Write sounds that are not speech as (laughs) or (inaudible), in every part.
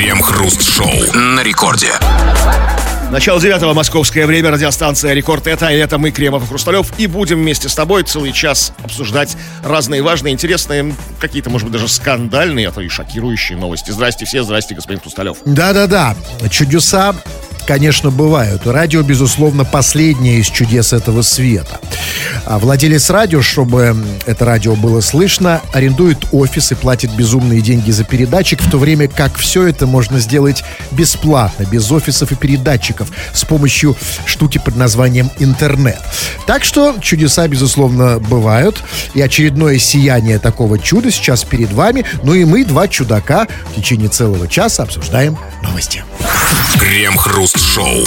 Крем-хруст-шоу на рекорде. Начало девятого московское время, радиостанция «Рекорд» это, и это мы, Кремов и Хрусталев, и будем вместе с тобой целый час обсуждать разные важные, интересные, какие-то, может быть, даже скандальные, а то и шокирующие новости. Здрасте все, здрасте, господин Хрусталев. Да-да-да, чудеса конечно, бывают. Радио, безусловно, последнее из чудес этого света. А владелец радио, чтобы это радио было слышно, арендует офис и платит безумные деньги за передатчик, в то время как все это можно сделать бесплатно, без офисов и передатчиков, с помощью штуки под названием интернет. Так что чудеса, безусловно, бывают. И очередное сияние такого чуда сейчас перед вами. Ну и мы, два чудака, в течение целого часа обсуждаем новости. Крем-хруст-шоу.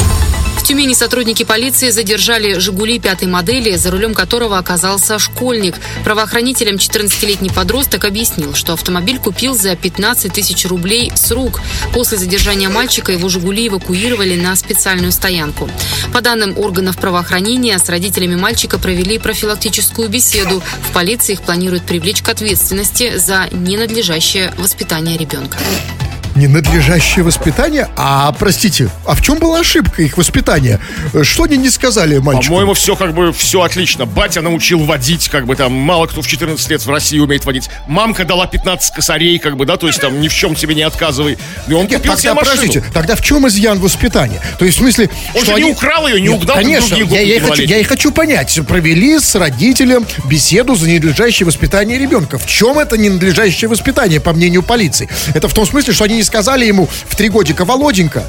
В Тюмени сотрудники полиции задержали «Жигули» пятой модели, за рулем которого оказался школьник. Правоохранителям 14-летний подросток объяснил, что автомобиль купил за 15 тысяч рублей с рук. После задержания мальчика его «Жигули» эвакуировали на специальную стоянку. По данным органов правоохранения, с родителями мальчика провели профилактическую беседу. В полиции их планируют привлечь к ответственности за ненадлежащее воспитание ребенка ненадлежащее воспитание. А, простите, а в чем была ошибка их воспитания? Что они не сказали мальчику? По-моему, все как бы, все отлично. Батя научил водить, как бы там, мало кто в 14 лет в России умеет водить. Мамка дала 15 косарей, как бы, да, то есть там ни в чем себе не отказывай. И он Нет, купил тогда, себе машину. подождите, тогда в чем изъян воспитания? То есть, в смысле, он что же они... не украл ее, не Нет, угнал, Конечно, я, я, хочу, я и хочу понять. Провели с родителем беседу за ненадлежащее воспитание ребенка. В чем это ненадлежащее воспитание, по мнению полиции? Это в том смысле, что они не не сказали ему в три годика, Володенька,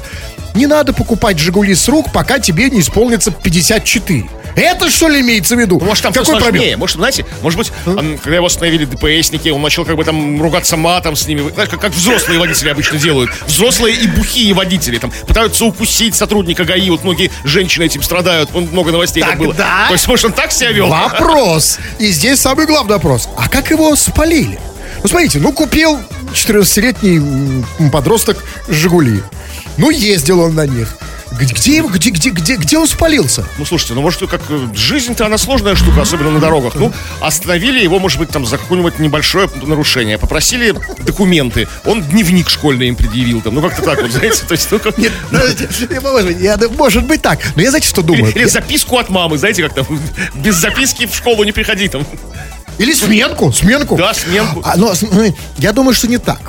не надо покупать «Жигули» с рук, пока тебе не исполнится 54. Это что ли имеется в виду? Может, там Какой сложнее. Может, знаете, может быть, он, когда его остановили ДПСники, он начал как бы там ругаться матом с ними. Знаешь, как, как взрослые водители обычно делают. Взрослые и бухие водители там пытаются укусить сотрудника ГАИ. Вот многие женщины этим страдают. Вон, много новостей так, так было. Да. То есть, может, он так себя вел? Вопрос. И здесь самый главный вопрос. А как его спалили? Ну, смотрите, ну, купил 14-летний подросток «Жигули». Ну, ездил он на них. Где, где, где, где, где он спалился? Ну, слушайте, ну, может, как э, жизнь-то она сложная штука, особенно на дорогах. Ну, остановили его, может быть, там за какое-нибудь небольшое нарушение. Попросили документы. Он дневник школьный им предъявил там. Ну, как-то так вот, знаете, то есть, ну, как... Нет, может быть, я, может быть так. Но я, знаете, что думаю? Или, или записку от мамы, знаете, как там, без записки в школу не приходи там. Или сменку, сменку. Да, сменку. А, но, я думаю, что не так.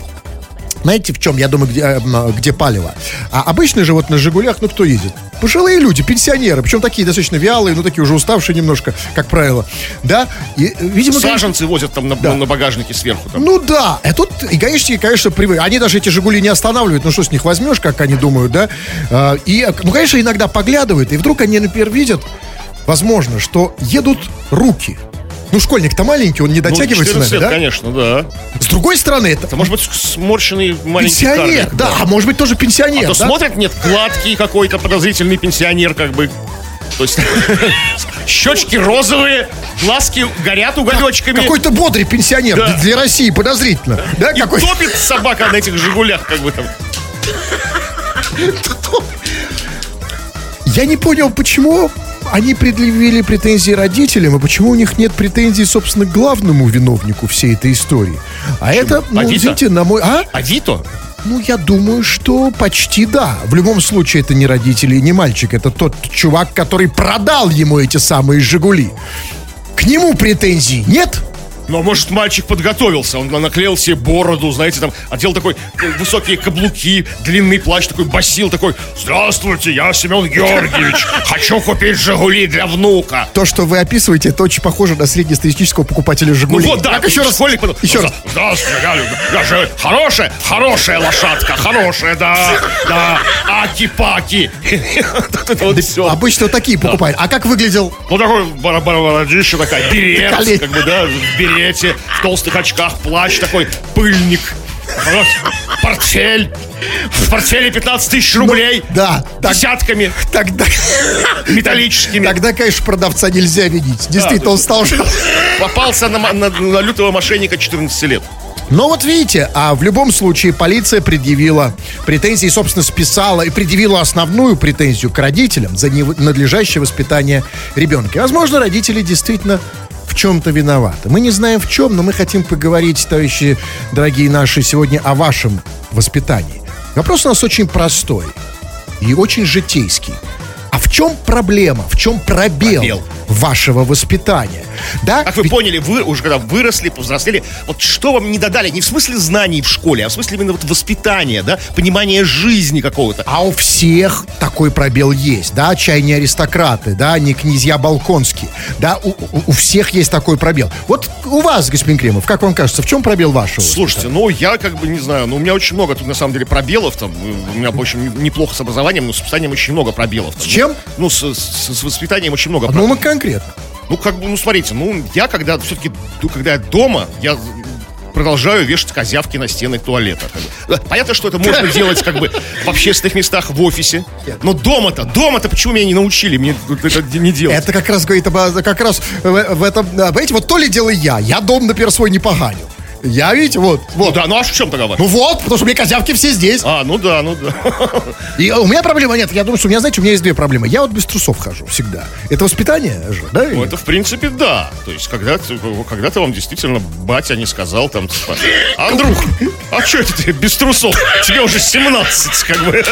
Знаете, в чем, я думаю, где, э, где палево? А обычно же вот на «Жигулях», ну, кто ездит? Пожилые люди, пенсионеры, причем такие достаточно вялые, ну, такие уже уставшие немножко, как правило. Да? И, видимо, Саженцы конечно... возят там на, да. на багажнике сверху. Там. Ну, да. А тут и гаишники, конечно, привыкли. Они даже эти «Жигули» не останавливают, ну, что с них возьмешь, как они думают, да? А, и, ну, конечно, иногда поглядывают, и вдруг они, например, видят, возможно, что едут руки – ну, школьник-то маленький, он не ну, дотягивается, ну, наверное, да? конечно, да. С другой стороны, это... Это может быть сморщенный маленький Пенсионер, карлик, да, да, а может быть тоже пенсионер, а то да? смотрят, нет, гладкий какой-то подозрительный пенсионер, как бы. То есть (laughs) щечки розовые, глазки горят уголечками. Какой-то бодрый пенсионер да. для России, подозрительно. Да, И какой... топит собака на этих «Жигулях», как бы там. Я не понял, почему они предъявили претензии родителям, и почему у них нет претензий, собственно, к главному виновнику всей этой истории? А почему? это, ну, Авито? извините, на мой... А? Авито? Ну, я думаю, что почти да. В любом случае, это не родители и не мальчик. Это тот чувак, который продал ему эти самые «Жигули». К нему претензий нет? Но, может, мальчик подготовился, он наклеил себе бороду, знаете, там, одел такой э, высокие каблуки, длинный плащ, такой басил, такой, здравствуйте, я Семен Георгиевич, хочу купить «Жигули» для внука. То, что вы описываете, это очень похоже на среднестатистического покупателя «Жигули». Ну вот, да, как еще раз. Школьник, еще раз. Здравствуйте, я, я же хорошая, хорошая лошадка, хорошая, да, да, аки-паки. (laughs) Обычно такие покупают. А как выглядел? Ну, такой бородище такая, берет, как бы, да, берет жилете, в толстых очках, плащ такой, пыльник. Вот, портфель. В портфеле 15 тысяч ну, рублей. Ну, да. Так, десятками. Тогда... Металлическими. Тогда, конечно, продавца нельзя видеть. Действительно, да, он стал... Попался на, на, на лютого мошенника 14 лет. Но вот видите, а в любом случае полиция предъявила претензии, собственно, списала и предъявила основную претензию к родителям за ненадлежащее воспитание ребенка. Возможно, родители действительно чем-то виноваты. Мы не знаем в чем, но мы хотим поговорить, товарищи, дорогие наши, сегодня о вашем воспитании. Вопрос у нас очень простой и очень житейский. А в чем проблема, в чем пробел, Пробел. Вашего воспитания? Да? Как вы Ведь- поняли, вы уже когда выросли, повзрослели, вот что вам не додали, не в смысле знаний в школе, а в смысле именно вот воспитания, да, понимания жизни какого-то. А у всех такой пробел есть, да, чай не аристократы, да, не князья балконские, да, у, у- у всех есть такой пробел. Вот у вас, господин Кремов, как вам кажется, в чем пробел вашего? Слушайте, ну я как бы не знаю, ну у меня очень много тут на самом деле пробелов там, у меня в общем неплохо с образованием, но с воспитанием очень много пробелов. Там. С чем? Ну, с, с- с воспитанием очень много Ну, пробелов. ну, конкретно. Ну, как бы, ну, смотрите, ну, я когда все-таки, когда я дома, я продолжаю вешать козявки на стены туалета. как бы. Понятно, что это можно делать как бы в общественных местах, в офисе. Но дома-то, дома-то почему меня не научили мне это не делать? Это как раз говорит об, как раз в, в этом, понимаете, вот то ли дело я, я дом, например, свой не поганю. Я, видите, вот, Ну вот. да, ну а в чем тогда? Ну вот, потому что у меня козявки все здесь. А, ну да, ну да. (laughs) И у меня проблема нет. Я думаю, что у меня, знаете, у меня есть две проблемы. Я вот без трусов хожу всегда. Это воспитание же, да? Ну, это, в принципе, да. То есть, когда когда-то вам действительно батя не сказал там, типа, Андрюх, а что это ты без трусов? Тебе уже 17, как бы.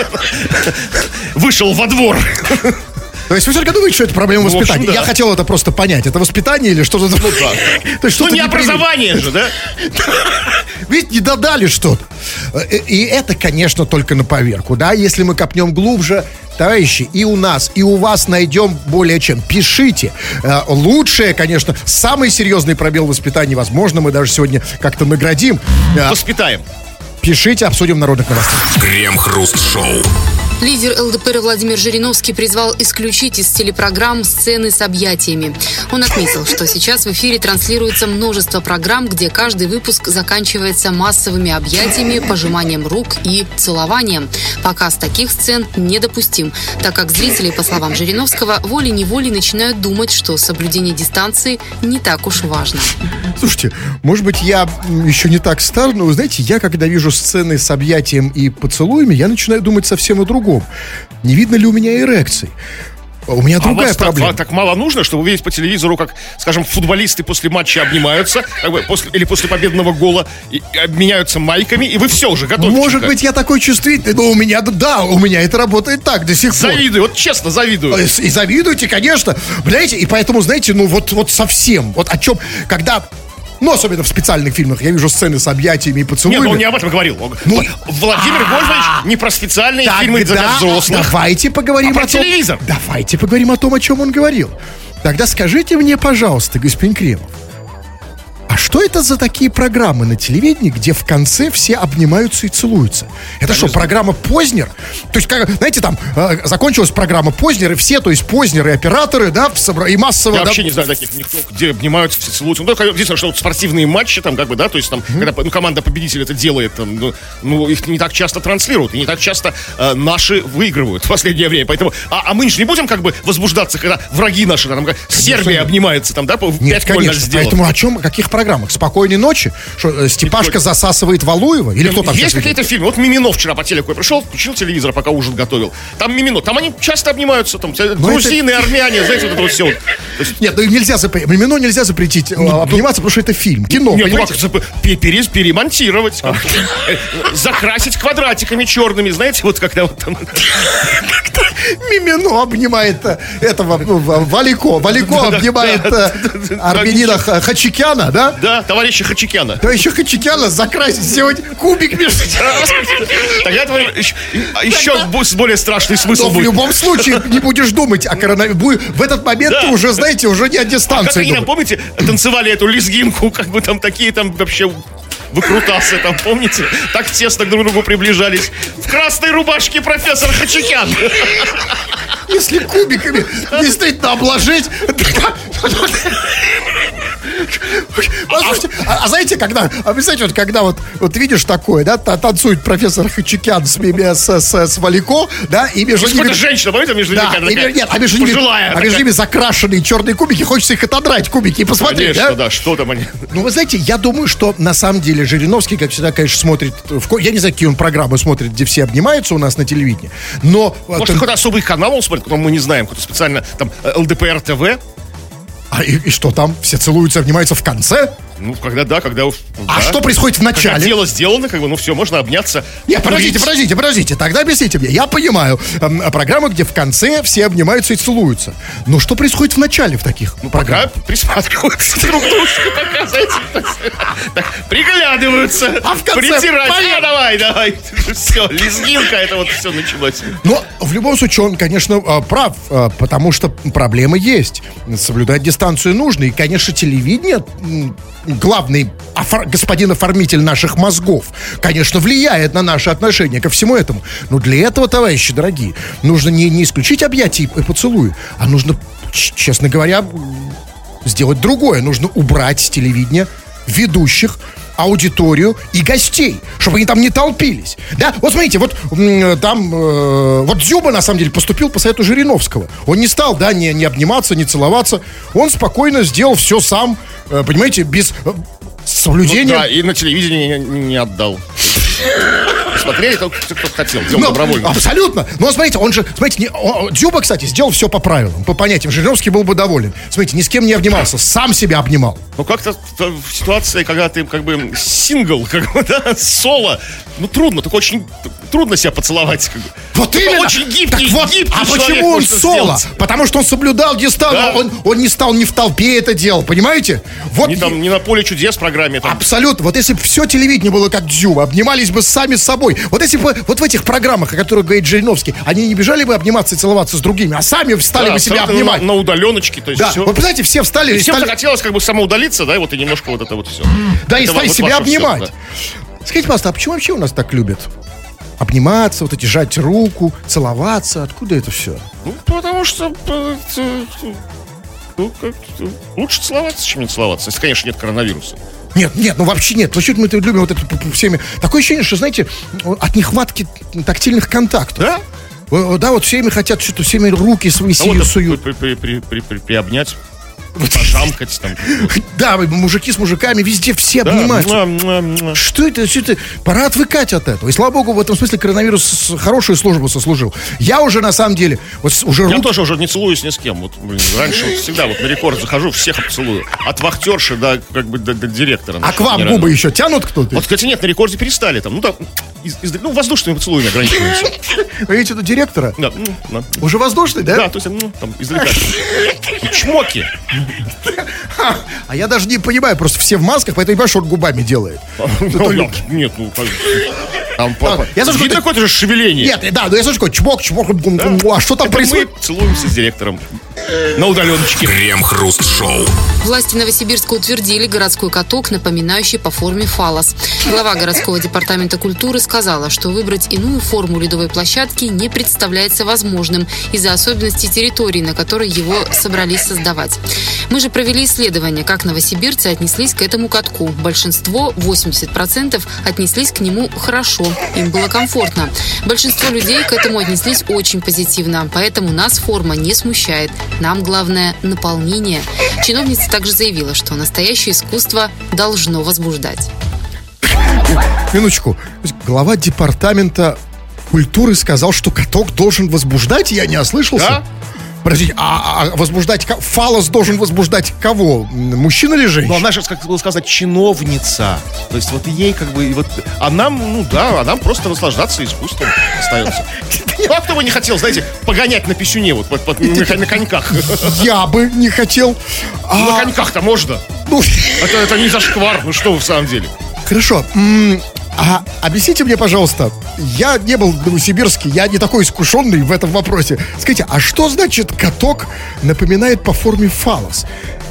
(laughs) Вышел во двор. (laughs) То есть вы все-таки думаете, что это проблема Ну, воспитания? да. Я хотел это просто понять. Это воспитание или что-то... Ну, (laughs) То есть Ну, что-то не образование же, да? (laughs) Ведь не додали что-то. Э, И это, конечно, только на поверку, да? Если мы копнем глубже, товарищи, и у нас, и у вас найдем более чем. Пишите. Э, Лучшее, конечно, самый серьезный пробел воспитания, возможно, мы даже сегодня как-то наградим. Э, Воспитаем. Пишите, обсудим в народных новостях. Крем-хруст-шоу. Лидер ЛДПР Владимир Жириновский призвал исключить из телепрограмм сцены с объятиями. Он отметил, что сейчас в эфире транслируется множество программ, где каждый выпуск заканчивается массовыми объятиями, пожиманием рук и целованием. Показ таких сцен недопустим, так как зрители, по словам Жириновского, волей-неволей начинают думать, что соблюдение дистанции не так уж важно. Слушайте, может быть, я еще не так стар, но, вы знаете, я, когда вижу сцены с объятием и поцелуями, я начинаю думать совсем о другом. Не видно ли у меня эрекций? У меня А другая так- проблема. Так, мало нужно, чтобы увидеть по телевизору, как, скажем, футболисты после матча обнимаются, как бы после, или после победного гола, и, и обменяются майками, и вы все уже готовы. Может быть, я такой чувствительный, но у меня, да, у меня это работает так до сих пор. Завидую, вот честно завидую. И и завидуйте, конечно. Знаете, и поэтому, знаете, ну вот, вот совсем. Вот о чем, когда... Ну, особенно в специальных фильмах я вижу сцены с объятиями и Нет, поцелуями. ну он не об этом говорил. Ну, Владимир Вольфович не про специальные фильмы для взрослых. Давайте поговорим А про о том. телевизор? Давайте поговорим о том, о чем он говорил. Тогда скажите мне, пожалуйста, господин Кремов, а что это за такие программы на телевидении, где в конце все обнимаются и целуются? Это что, программа Познер? То есть, как, знаете, там э, закончилась программа Познер, и все, то есть Познер и операторы, да, собра- и массово... Я да, вообще не знаю таких никто, где обнимаются, все целуются. Ну, только единственное, что вот спортивные матчи, там, как бы, да, то есть там, когда ну, команда победителя это делает, там, ну, ну, их не так часто транслируют, и не так часто э, наши выигрывают в последнее время. Поэтому, а, а мы же не будем, как бы, возбуждаться, когда враги наши, там, как Сербия обнимается, там, да, по Нет, 5 гольно конечно. Поэтому о чем, о каких программах? Спокойной ночи? Что, э, Степашка засасывает Валуева? Или кто там Есть какие-то фильмы. Вот Мимино вчера по телеку пришел, включил телевизор, пока ужин готовил. Там Мимино. Там они часто обнимаются. Там э, Ну, грузины, армяне, знаете, вот это вот все. Нет, ну нельзя запретить. Мимино нельзя запретить э, обниматься, потому что это фильм, кино, ну перемонтировать, закрасить квадратиками черными, знаете, вот когда вот там... (laughs) Мимино обнимает этого ну, Валико. Валико обнимает армянина Ха- Хачикяна, да? Да, товарища Хачикяна. Да еще Хачикяна закрасить, сделать кубик между Тогда еще, более страшный смысл Но в будет. любом случае не будешь думать о коронавирусе. В этот момент Да. ты уже, знаете, уже не о Как дистанции помните, танцевали эту лезгинку, как бы там такие там вообще выкрутасы там, помните? Так тесно друг к другу приближались. В красной рубашке профессор Хачикян. Если кубиками действительно обложить... Послушайте, а, а знаете, когда, а знаете, вот когда вот, вот видишь такое, да, та- танцует профессор Хачикян с, с, с, с Валико, да, и между ними... Женщина, помните, между ними Да, какая-то и, такая нет, а между ними, пожилая а между такая. ними закрашенные черные кубики, хочется их отодрать, кубики, и посмотреть, Конечно, да? да, что там они. Ну, вы знаете, я думаю, что на самом деле Жириновский, как всегда, конечно, смотрит... В, я не знаю, какие он программы смотрит, где все обнимаются у нас на телевидении, но... Может, там- какой-то особый канал он смотрит, которого мы не знаем, какой-то специально, там, э, ЛДПР ТВ. А и, и что там? Все целуются, обнимаются в конце? Ну, когда да, когда... А да. что происходит в Когда начале? дело сделано, как бы, ну все, можно обняться. Нет, подождите, подождите, подождите. Тогда объясните мне. Я понимаю, эм, программа, где в конце все обнимаются и целуются. Но что происходит в начале в таких Ну, пока программах? присматриваются друг к дружке, пока, знаете, так, приглядываются, А в конце притирать. А, давай, давай. (laughs) Все, лезгинка, это вот все началось. Но в любом случае он, конечно, э, прав, э, потому что проблемы есть. Соблюдать дистанцию нужно. И, конечно, телевидение, главный офор- господин оформитель наших мозгов, конечно, влияет на наши отношения ко всему этому. Но для этого, товарищи дорогие, нужно не, не исключить объятия и поцелуи, а нужно, честно говоря, сделать другое. Нужно убрать с телевидения ведущих, аудиторию и гостей, чтобы они там не толпились. Да, вот смотрите, вот м, там, э, вот Дзюба на самом деле поступил по совету Жириновского. Он не стал, да, не, не обниматься, не целоваться. Он спокойно сделал все сам, э, понимаете, без э, соблюдения. Ну Да, и на телевидении не, не отдал. Смотрели только кто хотел, делал Ну, добровольно. Абсолютно. Но смотрите, он же, смотрите, не, о- Дзюба, кстати, сделал все по правилам, по понятиям. Жириновский был бы доволен. Смотрите, ни с кем не обнимался, сам себя обнимал. Ну, как-то в в ситуации, когда ты как бы сингл, как бы, (laughs) да, соло, ну, трудно, только очень трудно себя поцеловать. Как бы. Вот Только именно. очень гибкий, Так вот, гибкий а почему он соло? сделать. Потому что он соблюдал дистанцию. Да. Он, он не стал не в толпе это делал, понимаете? Вот Не, там, не на поле чудес программе. Там. Абсолютно. Вот если бы все телевидение было как Дзюба, обнимались бы сами с собой. Вот если бы вот в этих программах, о которых говорит Жириновский, они не бежали бы обниматься и целоваться с другими, а сами встали Да, бы себя обнимать. На, на удаленочке, то есть да, все. вот представляете, все встали и Всем стали, захотелось как бы самоудалиться, да, и вот и немножко вот это вот все. да, и Это стали вот себя обнимать. да. Скажите, пожалуйста, а почему вообще у нас так любят? Обниматься, вот эти жать руку, целоваться. Откуда это все? Ну, потому что э, э, ну, как, э, лучше целоваться, чем не целоваться, если, конечно, нет коронавируса. Нет, нет, ну вообще нет. Вообще мы любим вот это всеми. Такое ощущение, что, знаете, от нехватки тактильных контактов. Да? Да, вот всеми хотят что-то, всеми руки свои А вот суют. при- при- при- при- при- приобнять, пожамкать там. (laughs) Да, мужики с мужиками, везде все обнимаются. Что это, что это? Пора отвыкать от этого. И слава богу, в этом смысле коронавирус хорошую службу сослужил. Я уже, на самом деле, вот уже Я тоже уже не целуюсь ни с кем. Вот, блин, раньше всегда вот на рекорд захожу, всех обцелую. От вахтерши до как бы до, до директора. А к вам губы еще тянут кто-то? Вот, кстати, нет, на рекорде перестали там. Ну, там, из- из- ну воздушными поцелуями ограничиваются. Вы видите, тут директора? Да. Уже воздушный, да? Да, то есть, ну, там, издалека. (laughs) Чмоки. (laughs) А я даже не понимаю, просто все в масках, поэтому что он губами делает. Ну, я- Нет, ну, как- там, папа. я слышу, Видно какое-то же шевеление. Нет, да, но я слышу, чмок, чмок, а что там происходит? Мы целуемся с директором на удаленочке. Крем-хруст-шоу. Власти Новосибирска утвердили городской каток, напоминающий по форме фалос. Глава городского департамента культуры сказала, что выбрать иную форму ледовой площадки не представляется возможным из-за особенностей территории, на которой его собрались создавать. Мы же провели исследование, как новосибирцы отнеслись к этому катку. Большинство, 80%, отнеслись к нему хорошо, им было комфортно. Большинство людей к этому отнеслись очень позитивно, поэтому нас форма не смущает. Нам главное наполнение. Чиновница также заявила, что настоящее искусство должно возбуждать. Минуточку. Глава департамента культуры сказал, что каток должен возбуждать, я не ослышался. Да. Подождите, а, а возбуждать фалос должен возбуждать кого? Мужчина или Ну, женщина? она же, как было сказано, чиновница. То есть вот ей как бы, вот, а нам, ну да, а нам просто наслаждаться искусством остается. Ну, а кто бы не хотел, знаете, погонять на писюне вот, вот, вот, на, на коньках. Я бы не хотел. Ну, На А, коньках-то можно. ну, Это, это не зашквар, ну что вы в самом деле. хорошо. А объясните мне, пожалуйста, я не был в Новосибирске, я не такой искушенный в этом вопросе. Скажите, а что значит каток напоминает по форме фалос?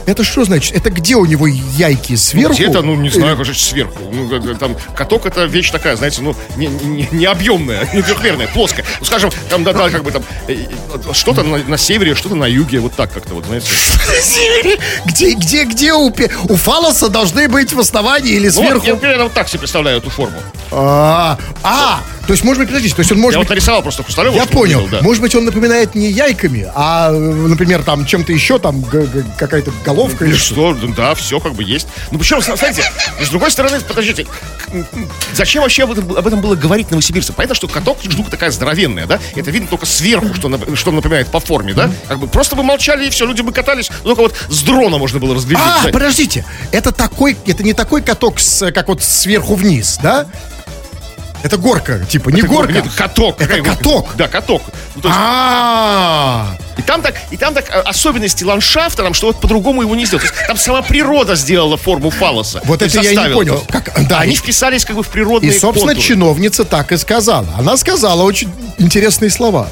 Это что значит? Это где у него яйки сверху? Где-то, ну, не знаю, же сверху. Ну, как- как там, каток это вещь такая, знаете, ну, не, не, не объемная, (laughs) не трехмерная, плоская. Ну, скажем, там, да, да, как бы там, э, э, что-то на, на севере, что-то на юге, вот так как-то, вот, знаете. (laughs) Где, где, где у, у фалоса должны быть в основании или Ну, сверху? я примерно вот так себе представляю эту форму. А, а, То есть, может быть, подождите, то есть он может Я быть... вот нарисовал просто Хрусталева. Я понял. да. Может быть, он напоминает не яйками, а, э, например, там чем-то еще, там какая-то головка или что. Что, да, все как бы есть. Ну причем, смотрите, с другой стороны, подождите, зачем вообще об этом, об этом было говорить новосибирцам? Понятно, что каток штука такая здоровенная, да? Это видно только сверху, что, что напоминает по форме, да? Как бы просто бы молчали и все, люди бы катались, ну, только вот с дрона можно было разглядеть. А, подождите, это такой, это не такой каток, с, как вот сверху вниз, да? Это горка, типа, не Это горка. Нет, каток. Это каток. Да, каток. Ну, то есть, А, и там так, и там так э, особенности ландшафта, там, что вот по-другому его не сделать. Там сама природа сделала форму фалоса. Вот это я и не понял. Как- да, они и- вписались как бы в И, природные собственно, контуры. чиновница так и сказала. Она сказала очень интересные слова.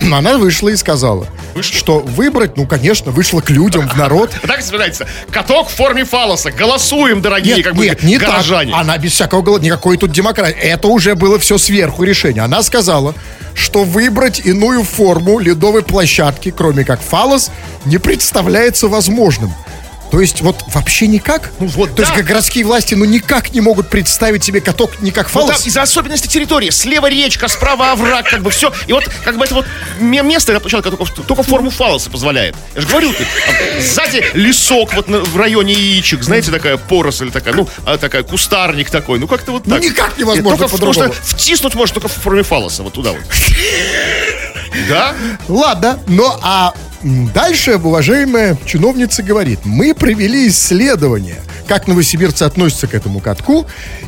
(clears throat) Она вышла и сказала, что выбрать, ну, конечно, вышла к людям, в народ. (laughs) Так собирается. Каток в форме фалоса. Голосуем, дорогие, Нет, как бы нет, не горожане. так. Она без всякого голода, никакой тут демократии. Это уже было все сверху решение. Она сказала, что выбрать иную форму ледовой площадки, кроме как фалос, не представляется возможным. То есть вот вообще никак? Ну вот То есть да. как городские власти ну никак не могут представить себе каток не как Ну, фалос? там из-за особенностей территории. Слева речка, справа овраг, как бы все. И вот как бы это вот ме- место, площадка только, только форму фалоса позволяет. Я же говорил, ты, а, сзади лесок вот на- в районе яичек, знаете, такая поросль такая, ну, а, такая, кустарник такой, ну как-то вот Ну, так. никак И невозможно только по-другому. Потому что втиснуть можно только в форме фалоса, вот туда вот. Да? Ладно, но а дальше уважаемая чиновница говорит, мы провели исследование, как новосибирцы относятся к этому катку,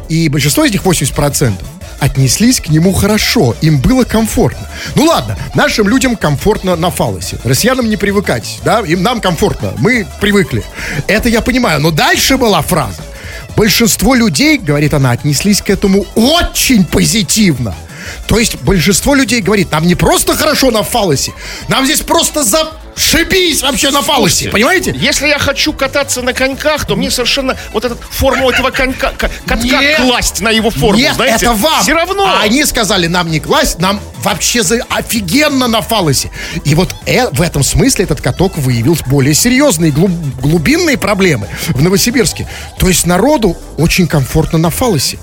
и большинство из них, 80%, отнеслись к нему хорошо, им было комфортно. Ну ладно, нашим людям комфортно на фалосе, россиянам не привыкать, да, им нам комфортно, мы привыкли. Это я понимаю, но дальше была фраза. Большинство людей, говорит она, отнеслись к этому очень позитивно. То есть большинство людей говорит, нам не просто хорошо на фалосе, нам здесь просто зашибись вообще на фалосе, понимаете? Если я хочу кататься на коньках, то мне совершенно вот эту форму этого конька, ка- катка Нет. класть на его форму, Нет, знаете? это вам. Все равно. А они сказали, нам не класть, нам вообще за офигенно на фалосе. И вот э- в этом смысле этот каток выявил более серьезные глуб- глубинные проблемы в Новосибирске. То есть народу очень комфортно на фалосе.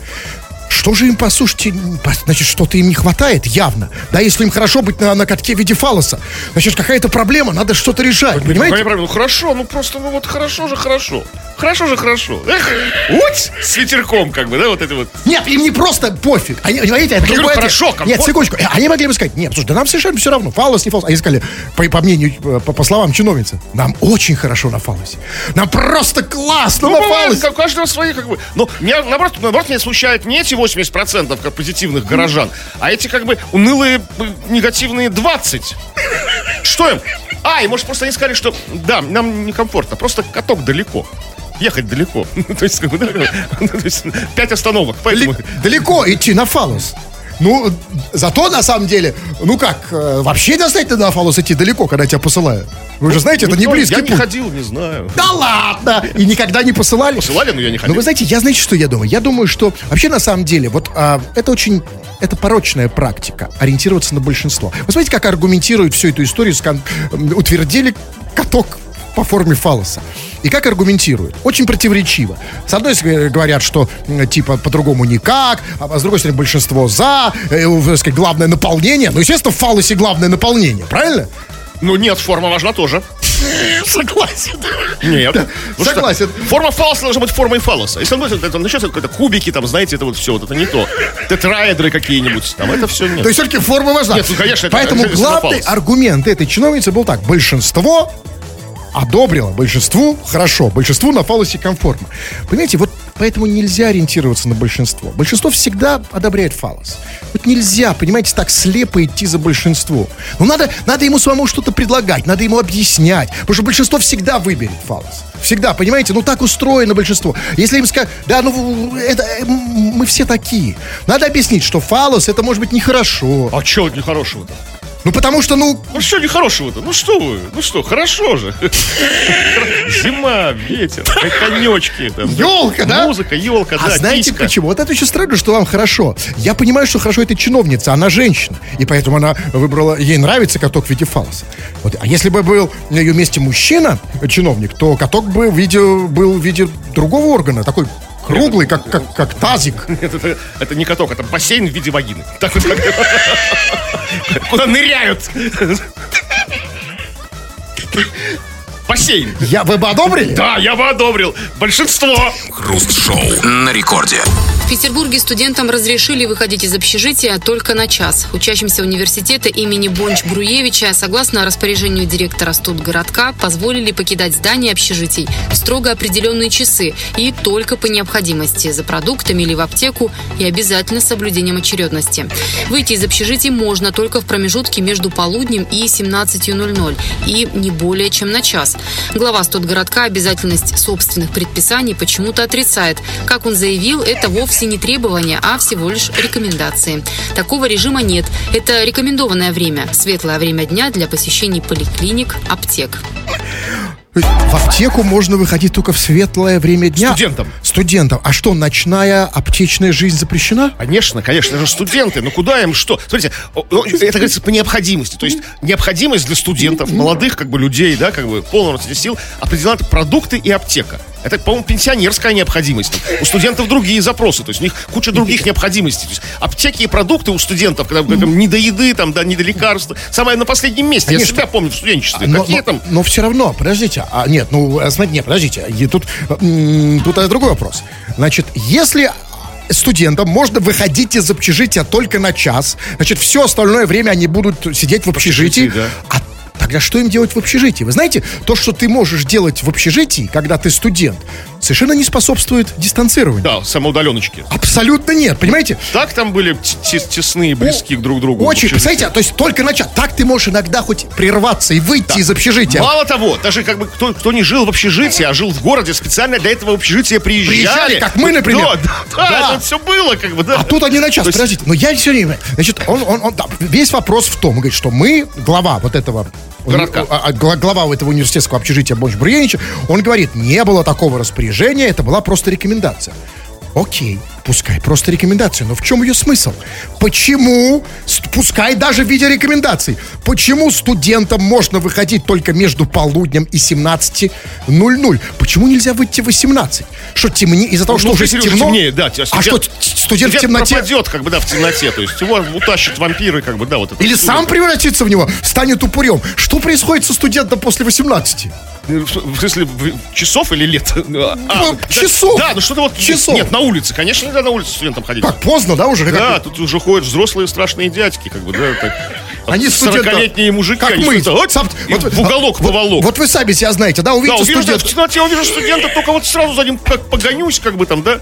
Что же им, послушайте, по- значит, что-то им не хватает, явно. Да, если им хорошо быть на, на катке в виде фалоса, значит, какая-то проблема, надо что-то решать, Какая понимаете? проблема? Ну хорошо, ну просто, ну вот хорошо же хорошо. Хорошо же хорошо. Эх, уть, с ветерком, как бы, да, вот это вот. Нет, им не просто пофиг. Они, понимаете, это ответ. хорошо, комфортно. Нет, секундочку. Они могли бы сказать, нет, слушай, да нам совершенно все равно, фалос, не фалос. Они сказали, по, по мнению, э, по, по словам чиновницы, нам очень хорошо на фалосе. Нам просто классно Ну, на бывает, фалосе. у каждого свои, как бы. Но меня, наоборот, наоборот, меня смущают не эти 80% как позитивных горожан, а эти, как бы, унылые, э, негативные 20. Что им? А, и может, просто они сказали, что да, нам некомфортно, просто каток далеко. Ехать далеко. (laughs) То есть, как бы, да, (laughs) то есть, пять остановок. Поэтому... Далеко идти на фалос. Ну, зато на самом деле, ну как, э, вообще достаточно на фалос идти далеко, когда тебя посылают. Вы же знаете, это не близкий Я не путь. ходил, не знаю. Да ладно! И никогда не посылали? Посылали, но я не Но ходил. вы знаете, я знаете, что я думаю? Я думаю, что вообще на самом деле, вот а, это очень, это порочная практика, ориентироваться на большинство. Вы смотрите, как аргументируют всю эту историю, с кон- утвердили каток по форме фалоса. И как аргументируют? Очень противоречиво. С одной стороны говорят, что типа по-другому никак, а с другой стороны большинство за, э, сказать, главное наполнение. Ну, естественно, в фалосе главное наполнение, правильно? Ну нет, форма важна тоже. Согласен. Нет. Ну что, согласен. форма фалоса должна быть формой фалоса. Если он будет, это начнется какие-то кубики, там, знаете, это вот все, вот это не то. Тетраэдры какие-нибудь, там, это все нет. То есть все-таки форма важна. Нет, ну, конечно, это Поэтому обязательно главный аргумент этой чиновницы был так. Большинство одобрило, большинству хорошо, большинству на фалосе комфортно. Понимаете, вот поэтому нельзя ориентироваться на большинство. Большинство всегда одобряет фалос. Вот нельзя, понимаете, так слепо идти за большинство. Ну, надо, надо ему самому что-то предлагать, надо ему объяснять. Потому что большинство всегда выберет фалос. Всегда, понимаете? Ну, так устроено большинство. Если им сказать, да, ну, это, э, мы все такие. Надо объяснить, что фалос, это может быть нехорошо. А что нехорошего-то? Ну, потому что, ну, Ну что нехорошего-то? Ну что вы? Ну что, хорошо же. Зима, ветер, конечки. Ёлка, да? Музыка, елка, а да, знаете писька. почему? Вот это очень странно, что вам хорошо. Я понимаю, что хорошо это чиновница, она женщина. И поэтому она выбрала, ей нравится каток в виде фалоса. Вот. А если бы был на ее месте мужчина, чиновник, то каток бы в виде, был в виде другого органа, такой Круглый, как, как, как тазик. (laughs) Это, это, это не каток, это бассейн в виде вагины. Так вот как... (laughs) Куда ныряют. Бассейн. Я, вы бы одобрили? Да, я бы одобрил. Большинство. Хруст-шоу на рекорде. В Петербурге студентам разрешили выходить из общежития только на час. Учащимся университета имени Бонч-Бруевича, согласно распоряжению директора студгородка, позволили покидать здание общежитий в строго определенные часы и только по необходимости за продуктами или в аптеку и обязательно с соблюдением очередности. Выйти из общежитий можно только в промежутке между полуднем и 17.00 и не более чем на час. Глава студгородка обязательность собственных предписаний почему-то отрицает. Как он заявил, это вовсе не требования, а всего лишь рекомендации. Такого режима нет. Это рекомендованное время, светлое время дня для посещений поликлиник, аптек. В аптеку можно выходить только в светлое время дня. Студентам. Студентам. А что, ночная аптечная жизнь запрещена? Конечно, конечно, это же студенты. Ну куда им что? Смотрите, это говорится по необходимости. То есть необходимость для студентов, молодых как бы людей, да, как бы полного сил, определена продукты и аптека. Это, по-моему, пенсионерская необходимость. У студентов другие запросы, то есть у них куча других необходимостей. То есть аптеки и продукты у студентов, когда там, не до еды, там, да, не до лекарств, самое на последнем месте. Я Конечно. себя помню в студенчестве. Но, Какие но- там... но все равно, подождите, а, нет, ну, а, смотрите, нет, подождите, и тут, тут а, другой вопрос. Значит, если студентам можно выходить из общежития только на час, значит, все остальное время они будут сидеть в общежитии, общежитии, а Тогда что им делать в общежитии? Вы знаете, то, что ты можешь делать в общежитии, когда ты студент, совершенно не способствует дистанцированию. Да, самоудаленочки. Абсолютно нет, понимаете? Так там были тесные, близки друг к другу. Очень, представляете, то есть только начать. Так ты можешь иногда хоть прерваться и выйти из общежития. Мало того, даже как бы кто, кто не жил в общежитии, а жил в городе, специально для этого общежития приезжали. Приезжали, как мы, например. Да, да, да, Да. это все было, как бы, да. А тут они на час, есть- подождите. Но я все время... Значит, он, он, он- да, весь вопрос в том, говорит, что мы, глава вот этого... Городка. а, а, гла- глава этого университетского общежития Бонч Бруевича, он говорит, не было такого распоряжения, это была просто рекомендация. Окей, пускай просто рекомендация, но в чем ее смысл? Почему, пускай даже в виде рекомендаций, почему студентам можно выходить только между полуднем и 17.00? Почему нельзя выйти в 18? Что темнее, из-за того, что Ну, уже Сережа, темно? темнее, да, тебя а что, студент- в темноте? пропадет, как бы, да, в темноте. То есть его утащат вампиры, как бы, да, вот это. Или сам превратится в него, станет упырем. Что происходит со студентом после 18? В смысле, часов или лет? А, Ну, да, часов. Да, ну что-то вот... Часов. Нет, на улице, конечно, нельзя на улице студентам ходить. Как поздно, да, уже? Да, тут уже ходят взрослые страшные дядьки, как бы, да, так. Они студенты. 40-летние мужики, Как мы. вот, Сам- вот в уголок вот- поволок. Вот вы сами себя знаете, да, Да, увидите увижу, да, в студента. темноте увижу студента, только вот сразу за ним как погонюсь, как бы там, да?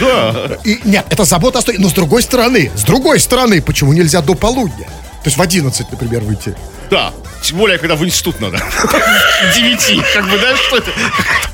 Да. И, нет, это забота о. Но с другой стороны, с другой стороны, почему нельзя до полудня? То есть в 11, например, выйти. Да. Тем более, когда в институт надо. К (laughs) Девяти. Как бы, да, что это?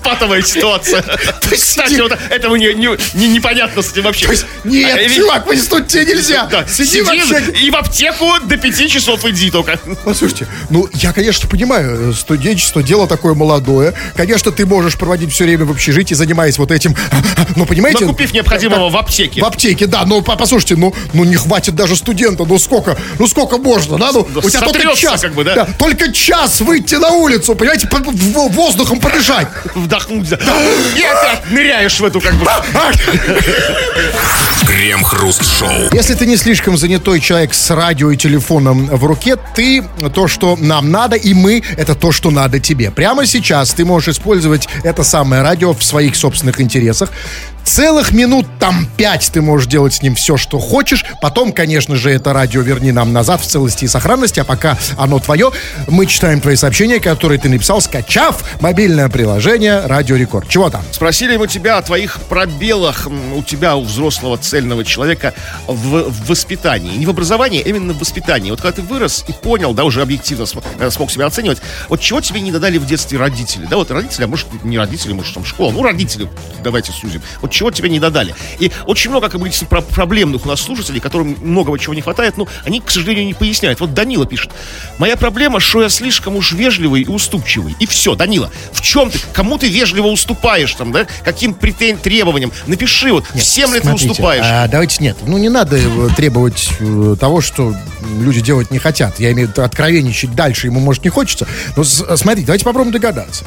Патовая ситуация. (laughs) Кстати, вот этого не, не, не- непонятно с этим вообще. То есть, нет, А, чувак, в институт тебе нельзя. Да, Сиди сиди вообще. и в аптеку до пяти часов иди только. Послушайте, ну, я, конечно, понимаю, э, студенчество, дело такое молодое. Конечно, ты можешь проводить все время в общежитии, занимаясь вот этим. (laughs) Но, понимаете... Накупив необходимого в аптеке. В аптеке, да, но по- послушайте, ну, ну не хватит даже студента, ну сколько, ну сколько можно, да, ну Да у тебя только час, как бы, да. только час выйти на улицу, понимаете, по- в- воздухом подышать. Вдохнуть. да. И опять ныряешь в эту как бы... Крем-хруст-шоу. Если ты не слишком занятой человек с радио и телефоном в руке, ты то, что нам надо, и мы, это то, что надо тебе. Прямо сейчас ты можешь использовать это самое радио в своих собственных интересах. Целых минут там пять ты можешь делать с ним все, что хочешь. Потом, конечно же, это радио верни нам назад в целости и сохранности. А пока оно твое, мы читаем твои сообщения, которые ты написал, скачав мобильное приложение Радио Рекорд. Чего там? Спросили мы тебя о твоих пробелах у тебя, у взрослого цельного человека в, в воспитании. Не в образовании, а именно в воспитании. Вот когда ты вырос и понял, да, уже объективно см- э, смог себя оценивать, вот чего тебе не додали в детстве родители? Да, вот родители, а может не родители, может там школа, ну родители, давайте сузим. Вот чего тебе не додали? И очень много, как действительно, про- проблемных у нас слушателей, которым многого чего не хватает, ну, они, к сожалению, не поясняют. Вот Данила пишет, моя проблема, что я слишком уж вежливый и уступчивый. И все, Данила, в чем ты? Кому ты вежливо уступаешь там, да? Каким претен... требованиям? Напиши вот, всем ли ты Смотрите, уступаешь? а, давайте нет. Ну, не надо э, требовать э, того, что люди делать не хотят. Я имею в виду откровенничать дальше, ему, может, не хочется. Но с- смотрите, давайте попробуем догадаться.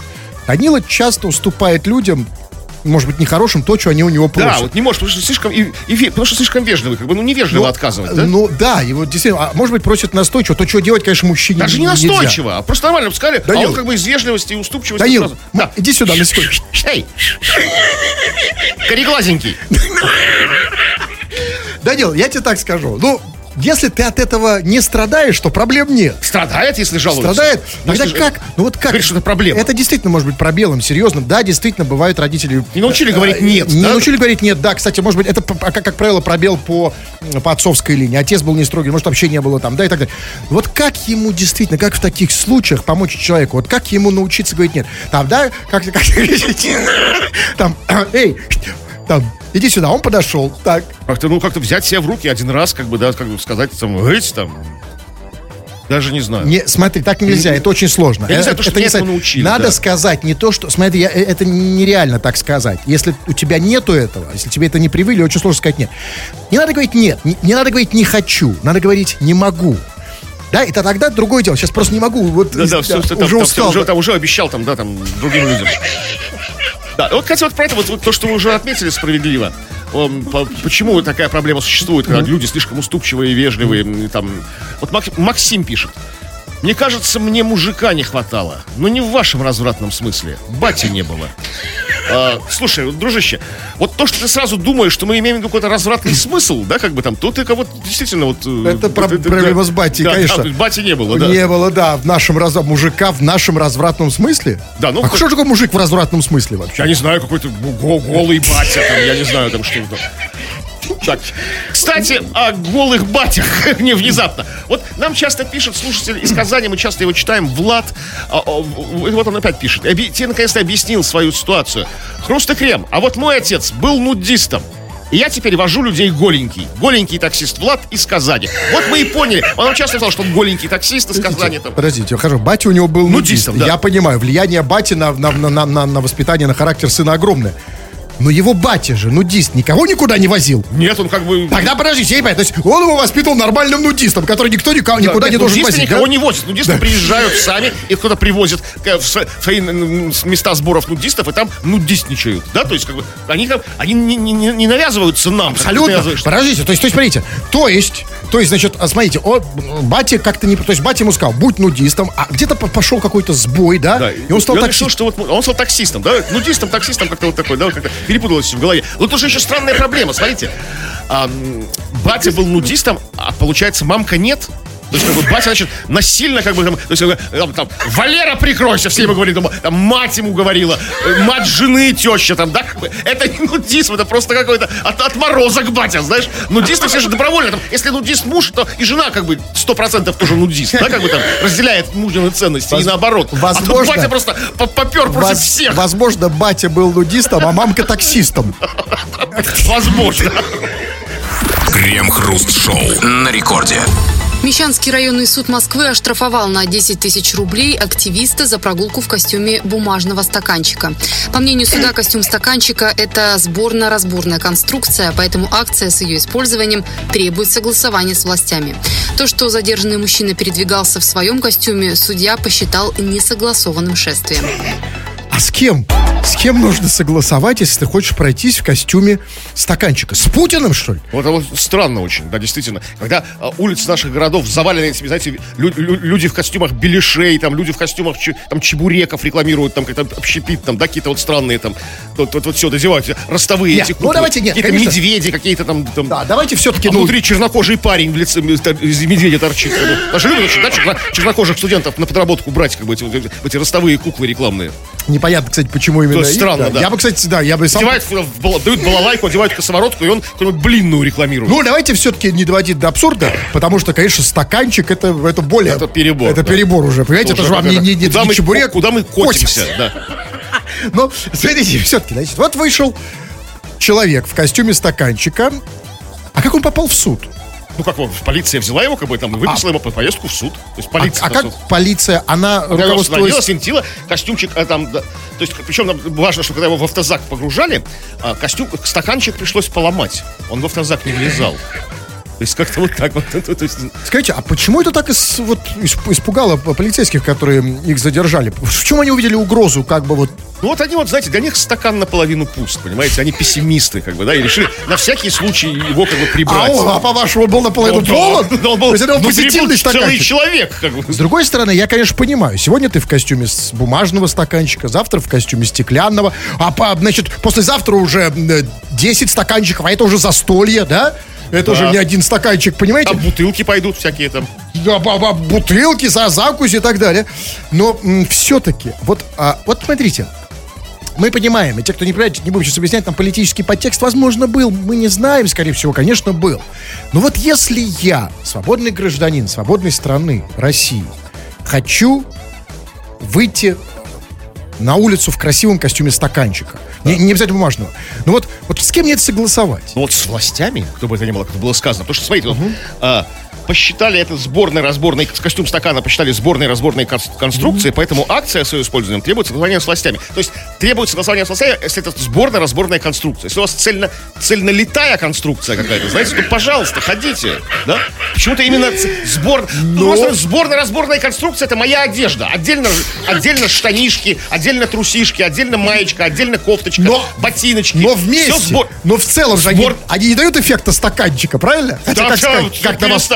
Данила часто уступает людям может быть, нехорошим то, что они у него просят. Да, вот не можешь, потому что слишком, и, и потому что слишком вежливый, как бы, ну, невежливо Ну, отказывать, да? Ну да, и вот действительно, а может быть, просят настойчиво, то, что делать, конечно, мужчине Даже не нельзя. настойчиво, а просто нормально сказали, а Данил. он как бы из вежливости и уступчивости Данил, сразу- Да. иди сюда на секунду. Эй! Кореглазенький. Данил, я тебе так скажу. Ну, если ты от этого не страдаешь, то проблем нет. Страдает, если жалуется. Страдает? Тогда Если же- как? Ну вот как? Говоришь, что это проблема. Это действительно может быть пробелом, серьезным. Да, действительно, бывают родители... Не научили говорить э, «нет», Не да? научили говорить нет, да. Кстати, может быть, это, как, как правило, пробел по, по отцовской линии. Отец был не строгий, может, вообще не было там, да, и так далее. Вот как ему действительно, как в таких случаях помочь человеку? Вот как ему научиться говорить нет? Там, да, как, как (laughs) там, (clears throat) эй, там, иди сюда, он подошел, так, Как-то, ну, как-то взять себя в руки один раз, как бы, да, как бы сказать, там, «Ыть, там, даже не знаю. Не, смотри, так нельзя, это очень сложно. Я не Э, знаю, то, что это этому научили, Надо да. сказать не то, что... Смотри, я- э, это нереально так сказать. Если у тебя нету этого, если тебе это не привыли, очень сложно сказать нет. Не надо говорить нет, не, не надо говорить не хочу, надо говорить не могу. Да, это тогда другое дело. Сейчас просто не могу. Вот Да, да, все, да, что уже там, там, устал. уже, там уже обещал там, да, там, другим людям. Да, вот, кстати, вот про это, вот, вот то, что вы уже отметили справедливо. Почему такая проблема существует, когда люди слишком уступчивые и вежливые, там... Вот Мак- Максим пишет. Мне кажется, мне мужика не хватало. Но не в вашем развратном смысле. Бати не было. А, слушай, вот, дружище, вот то, что ты сразу думаешь, что мы имеем какой-то развратный смысл, да, как бы там, то ты кого-то действительно вот... э, Это про- проблема да. с Да, конечно. да, бати не было, да. Не было, да, в нашем раз... мужика в нашем развратном смысле. Да, ну, а хоть- что такое мужик в развратном смысле вообще? Я не знаю, какой-то го- голый батя там, я не знаю там что там. Так, кстати, о голых батях, (laughs) не внезапно. Вот нам часто пишет слушатель из Казани, мы часто его читаем, Влад, а, а, вот он опять пишет, тебе наконец-то объяснил свою ситуацию. Хруст и крем, а вот мой отец был нудистом. И я теперь вожу людей голенький. Голенький таксист Влад из Казани. Вот мы и поняли. Он часто сказал, что он голенький таксист из Казани. Там. Подождите, хорошо, батя у него был Нудистом, нудист. да. Я понимаю, влияние бати на, на, на, на- на воспитание, на характер сына огромное. Но его батя же, нудист, никого никуда не возил. Нет, он как бы... Тогда подождите, я не понимаю, то есть он его воспитывал нормальным нудистом, который никто никого, никуда Нет, не должен возить. никого да? не возят. Нудисты приезжают сами, их кто-то привозит в в места сборов нудистов, и там нудистничают. Да, то есть, как бы, они, как- они не, не- не- навязываются нам. Абсолютно. Подождите, то есть, то есть, смотрите, то есть, то есть, значит, а, смотрите, он, батя как-то не, то есть, батя ему сказал, будь нудистом, а где-то по- пошел какой-то сбой, да, Да, и он стал решил, таксистом. что вот он стал таксистом, да, нудистом, таксистом, как-то вот такой, да, как-то перепуталось в голове. Но тоже еще странная проблема, смотрите. А, батя был нудистом, а получается, мамка нет. То есть, как бы, батя, значит, насильно, как бы, там, то есть, как бы, там, там, Валера, прикройся, все ему говорили, дома, там, мать ему говорила, э, мать жены, теща, там, да, как бы, это не нудизм, это просто какой-то от, отморозок батя, знаешь, нудисты все же добровольно, там, если нудист муж, то и жена, как бы, сто процентов тоже нудист, да, как бы, там, разделяет мужнины ценности, и Воз- наоборот. А возможно- тут батя просто по- попер против Воз- всех, Возможно, батя был нудистом, а мамка таксистом. возможно. Крем-хруст-шоу на рекорде. Мещанский районный суд Москвы оштрафовал на 10 тысяч рублей активиста за прогулку в костюме бумажного стаканчика. По мнению суда, (clears throat) костюм стаканчика – это сборно-разборная конструкция, поэтому акция с ее использованием требует согласования с властями. То, что задержанный мужчина передвигался в своем костюме, судья посчитал несогласованным шествием. А с кем? С кем нужно согласовать, если ты хочешь пройтись в костюме стаканчика? С Путиным, что ли? Вот это вот странно очень, да, действительно. Когда а, улицы наших городов завалены этими, знаете, лю- лю- люди в костюмах беляшей, там, люди в костюмах чу- там, чебуреков рекламируют, там, как-то общепит, там, да, какие-то вот странные, там, вот, вот, вот все дозевают, ростовые Нет, эти ну, куклы. давайте нет, Какие-то конечно. медведи, какие-то там, там Да, давайте все-таки, а ну, внутри чернокожий парень в лице тор- из медведя торчит. Даже любят да, черно- чернокожих студентов на подработку брать, как бы, эти, вот эти- эти ростовые куклы рекламные. Непонятно, кстати, почему именно То есть их, странно, да. Я бы, кстати, да, я бы сам... Одевают, в- дают балалайку, одевают косоворотку, и он какую-нибудь блинную рекламирует. Ну, давайте все-таки не доводить до абсурда, потому что, конечно, стаканчик это, это более... Это перебор, Это да. перебор уже, понимаете? Это Уже же вам не, это- не, не, куда, не мы, чебурек. куда мы котимся, да. (laughs) Но, смотрите, все-таки, значит, вот вышел человек в костюме стаканчика, а как он попал в суд? Ну как вот, полиция взяла его, как бы там, и выписала ему по- поездку в суд. То есть А, полиция. а как полиция, она Руководство руководствуясь... светила, костюмчик а, там, да. то есть, причем нам важно, что когда его в автозак погружали, а, костюм, стаканчик пришлось поломать. Он в автозак не влезал. То есть как-то вот так вот. (laughs) То есть, Скажите, а почему это так ис- вот, исп- испугало полицейских, которые их задержали? В чем они увидели угрозу, как бы вот... Ну вот они вот, знаете, для них стакан наполовину пуст, понимаете? Они пессимисты, как бы, да, и решили на всякий случай его как бы А прибрать. он, а по-вашему, был наполовину Ну, да, полон? да, он был То есть это был позитивный целый стаканчик. человек, как бы. С другой стороны, я, конечно, понимаю. Сегодня ты в костюме с бумажного стаканчика, завтра в костюме стеклянного, а по, значит, послезавтра уже э, 10 стаканчиков, а это уже застолье, да? Это Да. уже не один стаканчик, понимаете? Там бутылки пойдут всякие там. Да, бутылки, за закусь и так далее. Но все-таки, вот, а, вот смотрите, мы понимаем, и те, кто не понимает, не будем сейчас объяснять, там политический подтекст, возможно, был. Мы не знаем, скорее всего, конечно, был. Но вот если я, свободный гражданин свободной страны, России, хочу выйти на улицу в красивом костюме стаканчика, не, не обязательно бумажного, ну вот, вот с кем мне это согласовать? Ну вот с властями, кто бы это ни было, как было сказано. Потому что, смотрите, вот, а, посчитали это сборной разборной костюм стакана, посчитали сборной разборной кон- конструкции, поэтому акция с ее использованием требует согласования с властями. То есть требует согласования с властями, если это сборная разборная конструкция. Если у вас цельно, цельнолитая конструкция какая-то, знаете, то, пожалуйста, ходите. Да? Почему-то именно сбор... Ну, просто сборная разборная конструкция это моя одежда. Отдельно, отдельно штанишки, отдельно трусишки, отдельно маечка, отдельно кофточка, Но- ботиночки. Но вместе, сбор- но в целом же они, Сбор- они не дают эффекта стаканчика, правильно? Хотя, Да, как, сказать, всё, как на вас.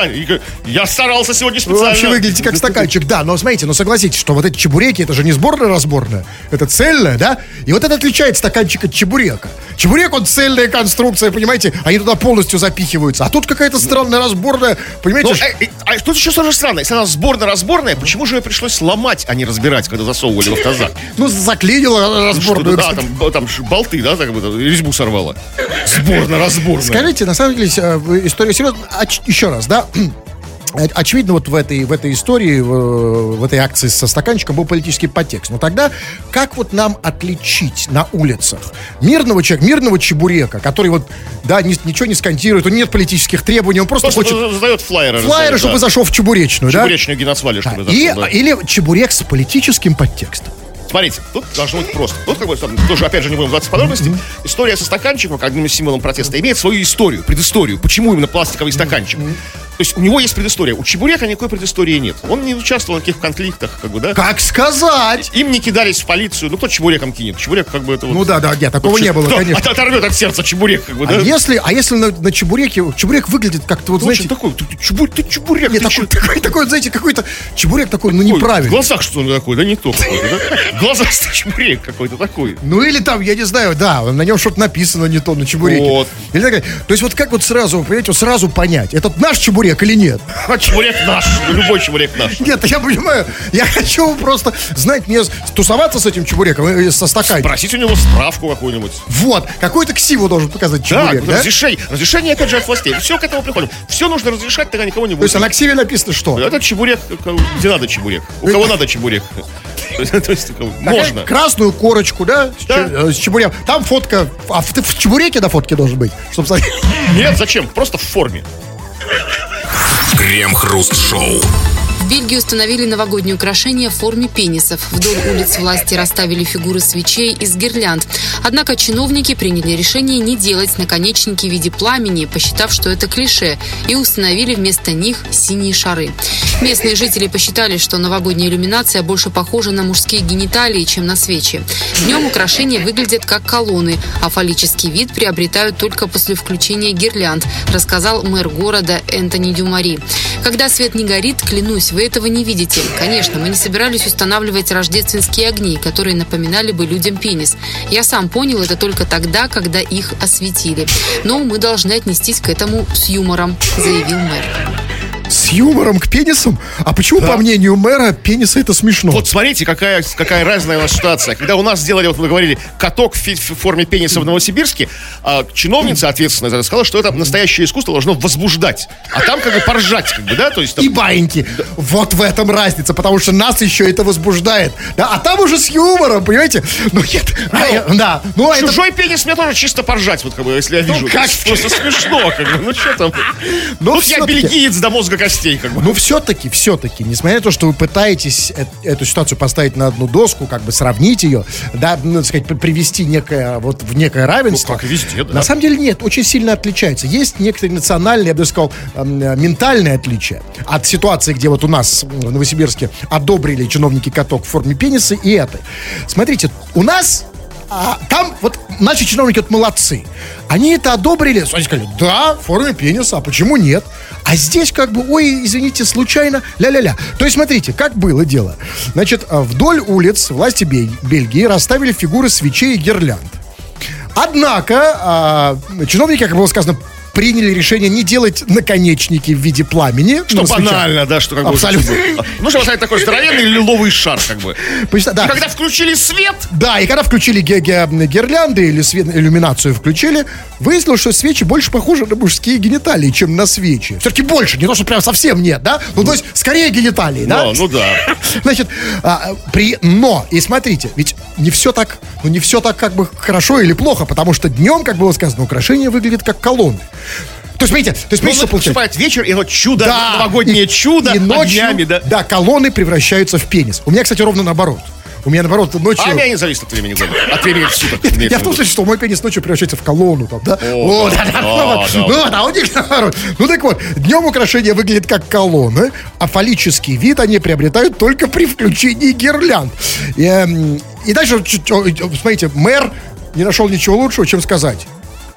Я старался сегодня Вы специально. вообще выглядите как стаканчик, да, но смотрите, но согласитесь, что вот эти чебуреки, это же не сборная-разборная, это цельная, да? И вот это отличает стаканчик от чебурека. Чебурек, он цельная конструкция, понимаете, они туда полностью запихиваются. А тут какая-то странная разборная, понимаете? Ну, э, э, а тут еще тоже странно. Если она сборно-разборная, почему же ее пришлось ломать, а не разбирать, когда засовывали в автозак? ну, заклинила разборную. Что-то, да, там, болты, да, так бы, там, резьбу сорвала. Сборно-разборная. Скажите, на самом деле, э, история серьезная. Еще раз, да? Оч- Очевидно, вот в этой, в этой истории, в, в этой акции со стаканчиком был политический подтекст. Но тогда как вот нам отличить на улицах мирного человека, мирного чебурека, который вот, да, ни- ничего не скандирует, у него нет политических требований, он просто, Просто хочет задает флайеры. флайеры, раздает, чтобы да. зашел в чебуречную, да? Чебуречную геноцвали, Да, чтобы И, зашел, да. Или чебурек с политическим подтекстом. Смотрите, тут должно быть просто. Тут, как бы, там, тоже, опять же, не будем вдаваться в подробности. История со стаканчиком, как одним из символом протеста, имеет свою историю, предысторию. Почему именно пластиковый стаканчик? То есть у него есть предыстория. У Чебурека никакой предыстории нет. Он не участвовал в никаких конфликтах, как бы, да? Как сказать? Им не кидались в полицию. Ну, кто Чебуреком кинет? Чебурек, как бы, это вот... Ну да, да, нет, такого не было, кто конечно. от- оторвет от сердца Чебурек, как бы, А да? если, а если на, на чебуреке, чебурек выглядит как-то вот, Ну, знаете, такой, ты, ты чебурек, ты чебурек, Нет, ты такой, чё- такой, такой, знаете, какой-то чебурек такой, ну, Ой, В неправильный. глазах что он такой, да не то какой-то, да? Глазах (laughs) чебурек какой-то такой. Ну, или там, я не знаю, да, на нем что-то написано не то, на чебуреке. Вот. Или такая- то есть вот как вот сразу, понимаете, сразу понять, этот наш чебурек или нет? А чебурек наш, любой чебурек наш. Нет, я понимаю, я хочу просто знать, мне тусоваться с этим чебуреком, э, со стаканчиком. Просить у него справку какую-нибудь. Вот, какую-то ксиву должен показать Да, чебурек, да? разрешение. Разрешение, опять же, от властей. Все к этому приходим. Все нужно разрешать, тогда никого не То есть а будет. на ксиве написано что? Это чебурек, э, где надо чебурек. У кого надо чебурек. (laughs) То есть, можно. Красную корочку, да, с, э, чебуреком. Там фотка, а в, чебуреке на фотке должен быть, чтобы смотреть. Нет, зачем? Просто в форме. Крем-хруст-шоу. Бельгии установили новогодние украшения в форме пенисов. Вдоль улиц власти расставили фигуры свечей из гирлянд. Однако чиновники приняли решение не делать наконечники в виде пламени, посчитав, что это клише, и установили вместо них синие шары. Местные жители посчитали, что новогодняя иллюминация больше похожа на мужские гениталии, чем на свечи. Днем украшения выглядят как колонны, а фаллический вид приобретают только после включения гирлянд, рассказал мэр города Энтони Дюмари. Когда свет не горит, клянусь, вы этого не видите. Конечно, мы не собирались устанавливать рождественские огни, которые напоминали бы людям пенис. Я сам понял это только тогда, когда их осветили. Но мы должны отнестись к этому с юмором, заявил мэр. С юмором к пенисам? А почему, по мнению мэра, пенисы это смешно? Вот смотрите, какая, какая разная у нас ситуация. Когда у нас сделали, вот мы говорили, каток в, форме пениса в Новосибирске, а чиновница ответственная за это сказала, что это настоящее искусство должно возбуждать. А там как бы поржать, как бы, да? То есть там- и баиньки. Вот в этом разница, потому что нас еще это возбуждает. Да, а там уже с юмором, понимаете? Ну, нет, а, да. Ну, это... Чужой пенис мне тоже чисто поржать, вот как бы, если я вижу. как? Просто смешно, как бы, ну что там. Но Ну, я бельгиец до мозга костей. Гостей, как бы. Ну, все-таки, все-таки, несмотря на то, что вы пытаетесь э- эту ситуацию поставить на одну доску, как бы сравнить ее, да, ну, так сказать, привести некое, вот в некое равенство. Ну, как везде, да. На самом деле нет, очень сильно отличается. Есть некоторые национальные, я бы сказал, эм, э, ментальные отличия от ситуации, где вот у нас в Новосибирске одобрили чиновники каток в форме пениса и этой. Смотрите, у нас а, там вот наши чиновники вот молодцы. Они это одобрили, они сказали, да, в форме пениса, а почему нет? А здесь как бы, ой, извините, случайно, ля-ля-ля. То есть, смотрите, как было дело. Значит, а, вдоль улиц власти Бель- Бельгии расставили фигуры свечей и гирлянд. Однако, а, чиновники, как было сказано, приняли решение не делать наконечники в виде пламени. Что свечах. банально, да, что как бы... Абсолютно. Ну, что поставить такой здоровенный лиловый шар, как бы. Да. И когда включили свет, Да, и когда включили ге- ге- гирлянды или свет, иллюминацию включили, выяснилось, что свечи больше похожи на мужские гениталии, чем на свечи. Все-таки больше, не то, что прям совсем нет, да? Ну, то есть, скорее гениталии, да? ну, ну да. (laughs) Значит, а, при, но, и смотрите, ведь не все так, ну не все так как бы хорошо или плохо, потому что днем, как было сказано, украшение выглядит как колонны. То есть, смотрите, то есть, Ну, смотрите, вот что получается. вечер, и вот чудо, Да. новогоднее И- чудо и ночью, огнями, да. Да, колонны превращаются в пенис. У меня, кстати, ровно наоборот. У меня, наоборот, ночью... А у меня не зависит от времени года, от времени суток. Я в том смысле, что мой пенис ночью превращается в колонну там, да? О, да, (laughs) да. Ну вот, а у них наоборот. Ну так вот, днем украшения выглядят как колонны, а фаллический вид они приобретают только при включении гирлянд. И, эм, дальше, смотрите, мэр не нашел ничего лучшего, чем сказать.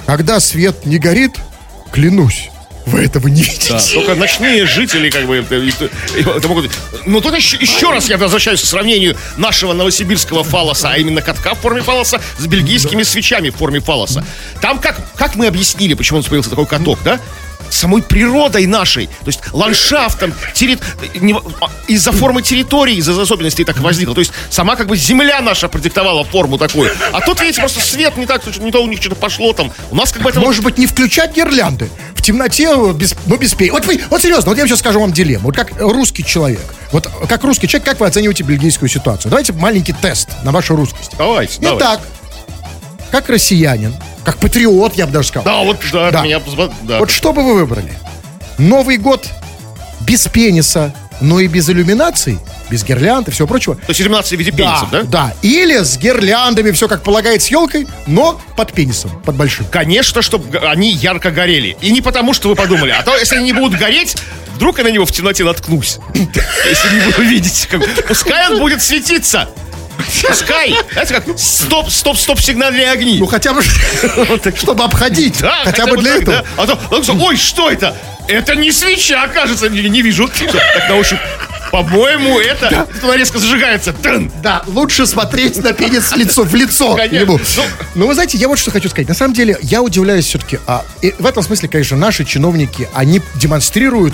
Когда свет не горит, клянусь, вы этого не видите. Да, только ночные жители, как бы, это, это- могут... Но тут еще, еще раз я возвращаюсь к сравнению нашего новосибирского фалоса, а именно катка в форме фалоса с бельгийскими свечами в форме фалоса. Там как, как мы объяснили, почему он появился такой каток, да? Самой природой нашей, то есть ландшафтом, терри- а, из-за формы территории, из-за особенностей так возникло. То есть сама как бы земля наша продиктовала форму такую. А тут, видите, просто свет не так, не то у них что-то пошло там. У нас как бы это... Может быть, не включать гирлянды? В темноте, без, ну, без пей. Вот вы, вот серьезно, вот я сейчас скажу вам дилемму. Вот как русский человек, вот как русский человек, как вы оцениваете бельгийскую ситуацию? Давайте маленький тест на вашу русскость. Давайте, давайте. Итак, как россиянин, как патриот, я бы даже сказал. Да, вот, да, Да. меня... Да. Вот что бы вы выбрали? Новый год без пениса, но и без иллюминаций, без гирлянд и всего прочего. То есть иллюминация в виде пенисов, да? да. Или с гирляндами, все как полагает, с елкой, но под пенисом, под большим. Конечно, чтобы они ярко горели. И не потому, что вы подумали, а то, если они не будут гореть, вдруг я на него в темноте наткнусь. (laughs) Если не буду видеть. Пускай он будет светиться. Пускай. Знаете, как стоп, стоп, стоп, сигнальные огни. Ну, хотя бы, (laughs) чтобы обходить. Да, хотя, бы для этого. да. А то, ой, что это? Это не свеча, кажется, не, вижу. Так на ощупь. По-моему, это... Она резко зажигается. Тын. Да, лучше смотреть на пенис лицо, в лицо ему. Ну- Но вы знаете, я вот что хочу сказать. На самом деле, я удивляюсь все-таки. А, и в этом смысле, конечно, наши чиновники, они демонстрируют,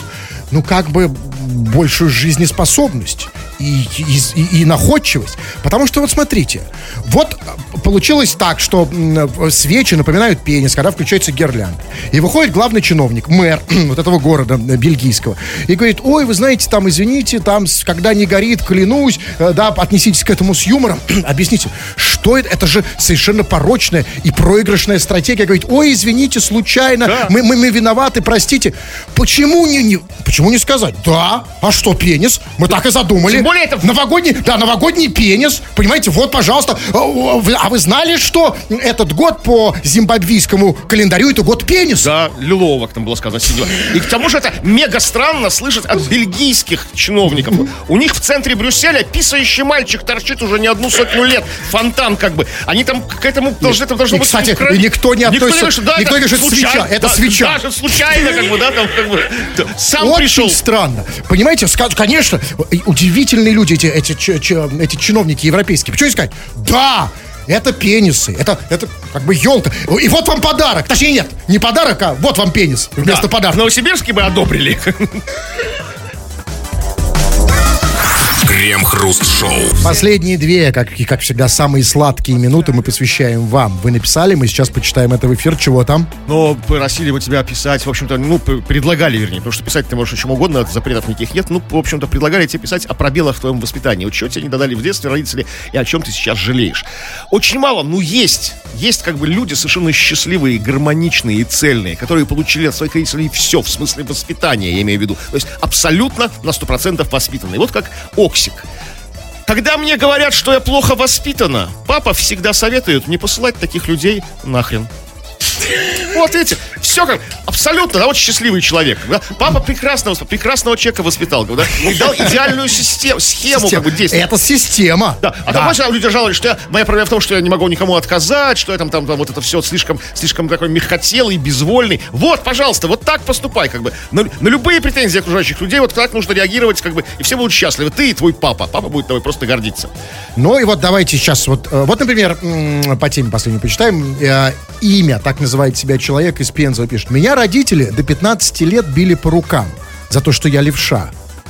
ну, как бы большую жизнеспособность и, и, и- находчивость. Потому что, вот смотрите, вот получилось так, что свечи напоминают пенис, когда включается гирлянд. И выходит главный чиновник, мэр (clears throat) вот этого города э, бельгийского, и говорит, ой, вы знаете, там, извините, там, когда не горит, клянусь, э, да, отнеситесь к этому с юмором. (clears throat) Объясните, это? Это же совершенно порочная и проигрышная стратегия. Говорит, ой, извините, случайно, Да. мы, мы, мы виноваты, простите. Почему не, не, почему не сказать? Да, а что, пенис? Мы так и задумали. Тем более это- Новогодний, да, новогодний пенис. Понимаете, вот, пожалуйста. А, а вы- а вы знали, что этот год по зимбабвийскому календарю это год пениса? Да, лилово, как там было сказано, синего. И к тому же это мега странно слышать от бельгийских чиновников. У них в центре Брюсселя писающий мальчик торчит уже не одну сотню лет. Фонтан как бы. Они там к этому должны, это должно быть... кстати, и никто не относится- говорит, что, да, никто не говорит, случайно, свеча, это да, свеча. Даже случайно, как бы, да, там, как бы, сам Очень пришел. странно. Понимаете, ска- конечно, удивительные люди, эти, эти, эти чиновники европейские. Почему не сказать? Да, это пенисы, это, это как бы елка. И вот вам подарок. Точнее, нет, не подарок, а вот вам пенис вместо Да, подарка. В Новосибирске бы одобрили. Крем-хруст-шоу. Последние две, как, и как всегда, самые сладкие минуты мы посвящаем вам. Вы написали, мы сейчас почитаем это в эфир. Чего там? Но просили бы тебя писать, в общем-то, ну, предлагали, вернее, потому что писать ты можешь о чем угодно, запретов никаких нет. Ну, в общем-то, предлагали тебе писать о пробелах в твоем воспитании. Вот чего тебе не додали в детстве родители и о чем ты сейчас жалеешь. Очень мало, ну, есть. Есть как бы люди совершенно счастливые, гармоничные и цельные, которые получили от своих родителей все, в смысле воспитания, я имею в виду. То есть абсолютно на 100% воспитанные. Вот как Оксик. Когда мне говорят, что я плохо воспитана, папа всегда советует не посылать таких людей нахрен. (laughs) Вот видите, все как абсолютно, да, вот счастливый человек. Да? Папа прекрасного, прекрасного человека воспитал, да, и дал идеальную систему, схему Система. как бы действия. Это система. Да, а там, знаешь, люди жаловались, что я, моя проблема в том, что я не могу никому отказать, что я там, там, там вот это все слишком, слишком такой мягкотелый, безвольный. Вот, пожалуйста, вот так поступай, как бы. На, на любые претензии окружающих людей вот так нужно реагировать, как бы, и все будут счастливы. Ты и твой папа. Папа будет тобой просто гордиться. Ну и вот давайте сейчас вот, э, вот, например, по теме последней почитаем. Э, Имя, так называет себя человек из Пензы, пишет. Меня родители до 15 лет били по рукам за то, что я левша.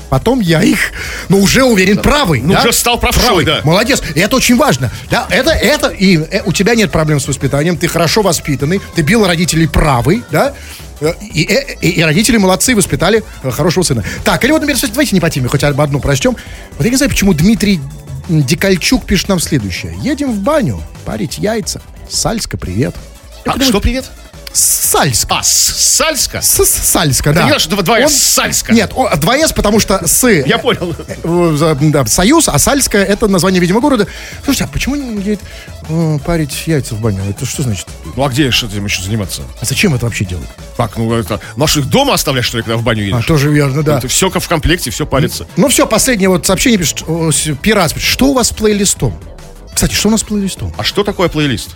Потом я их, ну, уже уверен, правый. Ну, да? уже стал правшой, да. Молодец. И это очень важно. Да, это, это, и э, у тебя нет проблем с воспитанием, ты хорошо воспитанный, ты бил родителей правый, да, Э, и, э, и- и родители молодцы, воспитали э, хорошего сына. Так, или вот, например, давайте не по теме, хоть об одну прочтем. Вот я не знаю, почему Дмитрий м, Дикальчук пишет нам следующее. Едем в баню парить яйца. Сальска, привет. А, что, привет? Сальска. А, Сальска? С- Сальска, да. что два- два Он- Сальска. Нет, о, два «с», потому что с... Я понял. э, за- да, Союз, а Сальская это название, видимо, города. Слушайте, а почему не э, парить яйца в баню? Это что значит? Ну, а где что этим еще заниматься? А зачем это вообще делать? Как, ну, это... Наших дома оставлять, что ли, когда в баню едешь? А, тоже верно, да. Это все в комплекте, все палится. Ну все, последнее вот сообщение пишет. Пират что у вас с плейлистом? Кстати, что у нас с плейлистом? А что такое плейлист?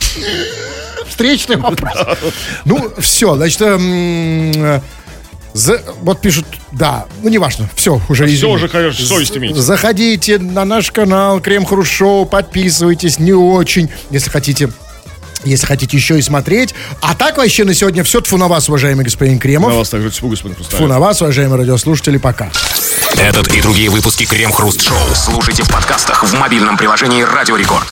Встречный вопрос. Ну, все, значит, эм, за- вот пишут, да, ну неважно, все, уже Все извини. уже, конечно, совесть имеете. Заходите на наш канал Крем Хруст Шоу, подписывайтесь, не очень, если хотите. Если хотите еще и смотреть. А так вообще на сегодня все. Тфу на вас, уважаемый господин На Кремов. вас также тьфу, господин Тфу Хрусталев. на вас, уважаемые радиослушатели. Пока. Этот и другие выпуски Крем-хруст-шоу слушайте в подкастах в мобильном приложении Радио Рекорд.